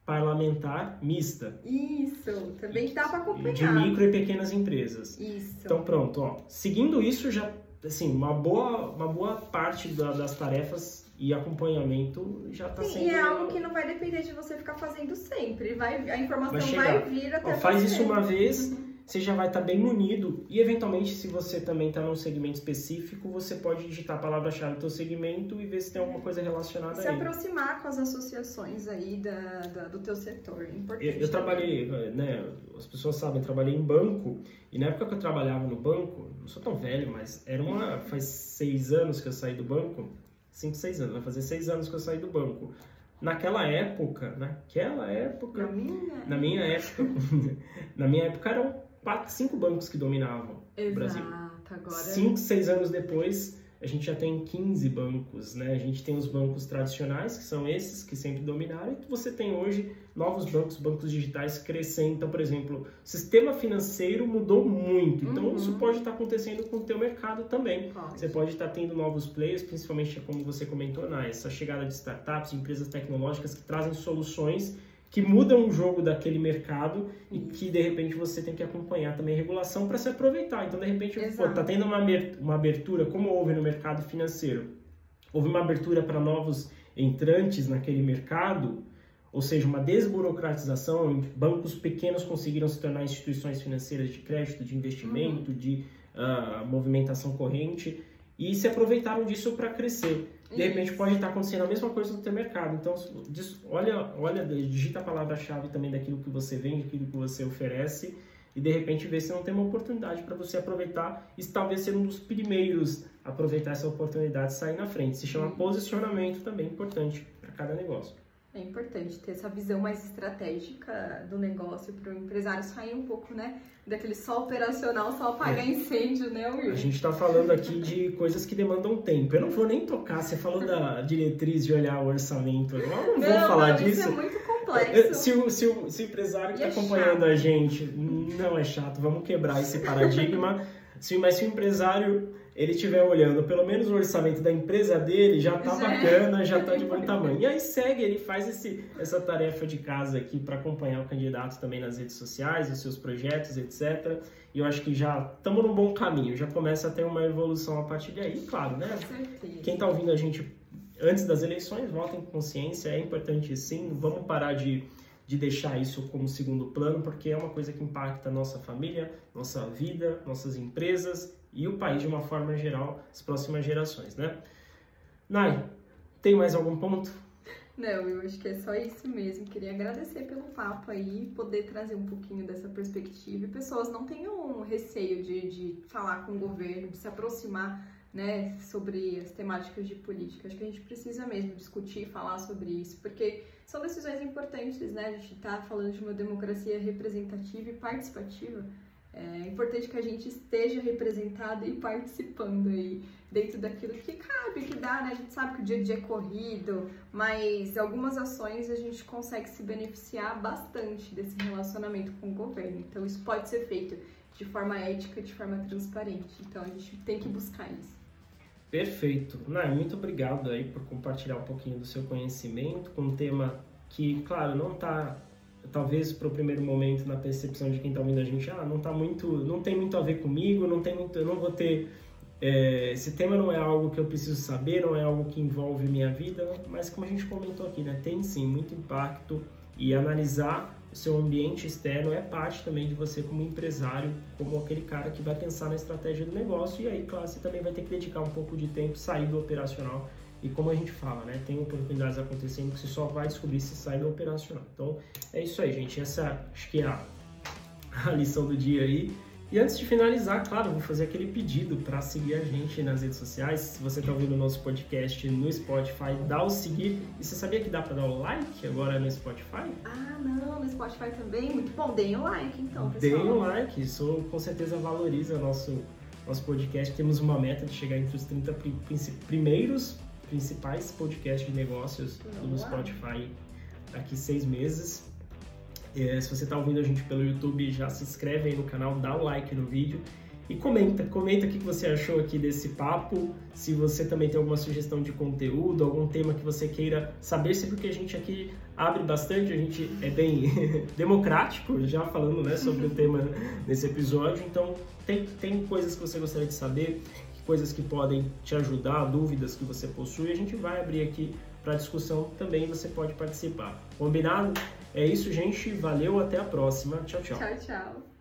parlamentar mista. Isso, também dá para acompanhar. De micro e pequenas empresas. Isso. Então pronto, ó. Seguindo isso já assim, uma boa, uma boa parte da, das tarefas e acompanhamento já está sendo. E é algo que não vai depender de você ficar fazendo sempre. Vai, a informação vai, vai vir até ó, Faz isso uma vez. Você já vai estar tá bem munido e eventualmente se você também está num segmento específico, você pode digitar a palavra-chave do seu segmento e ver se tem alguma coisa relacionada se a Se aproximar com as associações aí da, da do teu setor, é importante. Eu, eu trabalhei, né, as pessoas sabem, trabalhei em banco e na época que eu trabalhava no banco, não sou tão velho, mas era uma, faz seis anos que eu saí do banco, cinco, seis anos, vai fazer seis anos que eu saí do banco. Naquela época, naquela época, na minha, na minha época, na minha época eram quatro, cinco bancos que dominavam Exato, o Brasil. Agora... Cinco, seis anos depois, a gente já tem 15 bancos, né? A gente tem os bancos tradicionais, que são esses que sempre dominaram, e você tem hoje novos bancos, bancos digitais crescendo. Então, por exemplo, o sistema financeiro mudou muito. Então, uhum. isso pode estar acontecendo com o teu mercado também. Pode. Você pode estar tendo novos players, principalmente como você comentou, né? essa chegada de startups, empresas tecnológicas que trazem soluções que mudam o jogo daquele mercado e que de repente você tem que acompanhar também a regulação para se aproveitar. Então, de repente, pô, tá tendo uma, uma abertura, como houve no mercado financeiro, houve uma abertura para novos entrantes naquele mercado, ou seja, uma desburocratização, bancos pequenos conseguiram se tornar instituições financeiras de crédito, de investimento, uhum. de uh, movimentação corrente e se aproveitaram disso para crescer. De repente pode estar acontecendo a mesma coisa no teu mercado. Então, olha, olha, digita a palavra-chave também daquilo que você vende, daquilo que você oferece e de repente ver se não tem uma oportunidade para você aproveitar e talvez ser um dos primeiros a aproveitar essa oportunidade e sair na frente. Se chama posicionamento também importante para cada negócio. É importante ter essa visão mais estratégica do negócio para o empresário sair um pouco, né, daquele só operacional, só apagar é. incêndio, né, Will? A gente está falando aqui de coisas que demandam tempo. Eu não vou nem tocar, você falou da diretriz de olhar o orçamento, eu não, não vou falar não, disso. Isso é muito complexo. Se o, se o, se o empresário que está é acompanhando chato. a gente, não é chato, vamos quebrar esse paradigma. se, mas se o empresário ele estiver olhando pelo menos o orçamento da empresa dele, já tá é. bacana, já tá de bom tamanho. E aí segue, ele faz esse, essa tarefa de casa aqui para acompanhar o candidato também nas redes sociais, os seus projetos, etc. E eu acho que já estamos num bom caminho, já começa a ter uma evolução a partir daí. E claro, né? Quem tá ouvindo a gente antes das eleições, votem com consciência, é importante sim, vamos parar de de deixar isso como segundo plano, porque é uma coisa que impacta a nossa família, nossa vida, nossas empresas e o país de uma forma geral, as próximas gerações, né? Nai, tem mais algum ponto? Não, eu acho que é só isso mesmo. Queria agradecer pelo papo aí, poder trazer um pouquinho dessa perspectiva. E pessoas não tenham receio de, de falar com o governo, de se aproximar né, sobre as temáticas de política. Acho que a gente precisa mesmo discutir, falar sobre isso, porque são decisões importantes, né? A gente está falando de uma democracia representativa e participativa. É importante que a gente esteja representado e participando aí dentro daquilo que cabe, que dá, né? A gente sabe que o dia a dia é corrido, mas algumas ações a gente consegue se beneficiar bastante desse relacionamento com o governo. Então isso pode ser feito de forma ética, de forma transparente. Então a gente tem que buscar isso. Perfeito. Nai, muito obrigado aí por compartilhar um pouquinho do seu conhecimento com um tema que, claro, não está talvez para o primeiro momento na percepção de quem está ouvindo a gente, ah, não tá muito, não tem muito a ver comigo, não tem muito, eu não vou ter é, esse tema não é algo que eu preciso saber, não é algo que envolve minha vida, mas como a gente comentou aqui, né, tem sim muito impacto e analisar o seu ambiente externo é parte também de você como empresário, como aquele cara que vai pensar na estratégia do negócio e aí, claro, você também vai ter que dedicar um pouco de tempo, sair do operacional e como a gente fala, né, tem oportunidades acontecendo que você só vai descobrir se sai do operacional. Então, é isso aí, gente. Essa acho que é a, a lição do dia aí. E antes de finalizar, claro, vou fazer aquele pedido para seguir a gente nas redes sociais. Se você está ouvindo o nosso podcast no Spotify, dá o seguir. E você sabia que dá para dar o like agora no Spotify? Ah, não, no Spotify também. Muito bom, deem o like então, pessoal. Deem o like, isso com certeza valoriza nosso, nosso podcast. Temos uma meta de chegar entre os 30 primeiros principais podcasts de negócios no Spotify daqui seis meses. É, se você está ouvindo a gente pelo YouTube, já se inscreve aí no canal, dá um like no vídeo e comenta, comenta o que você achou aqui desse papo, se você também tem alguma sugestão de conteúdo, algum tema que você queira saber, se porque a gente aqui abre bastante, a gente é bem democrático, já falando né, sobre o tema nesse episódio, então tem, tem coisas que você gostaria de saber, coisas que podem te ajudar, dúvidas que você possui, a gente vai abrir aqui para discussão também, você pode participar. Combinado? É isso, gente. Valeu, até a próxima. Tchau, tchau. Tchau, tchau.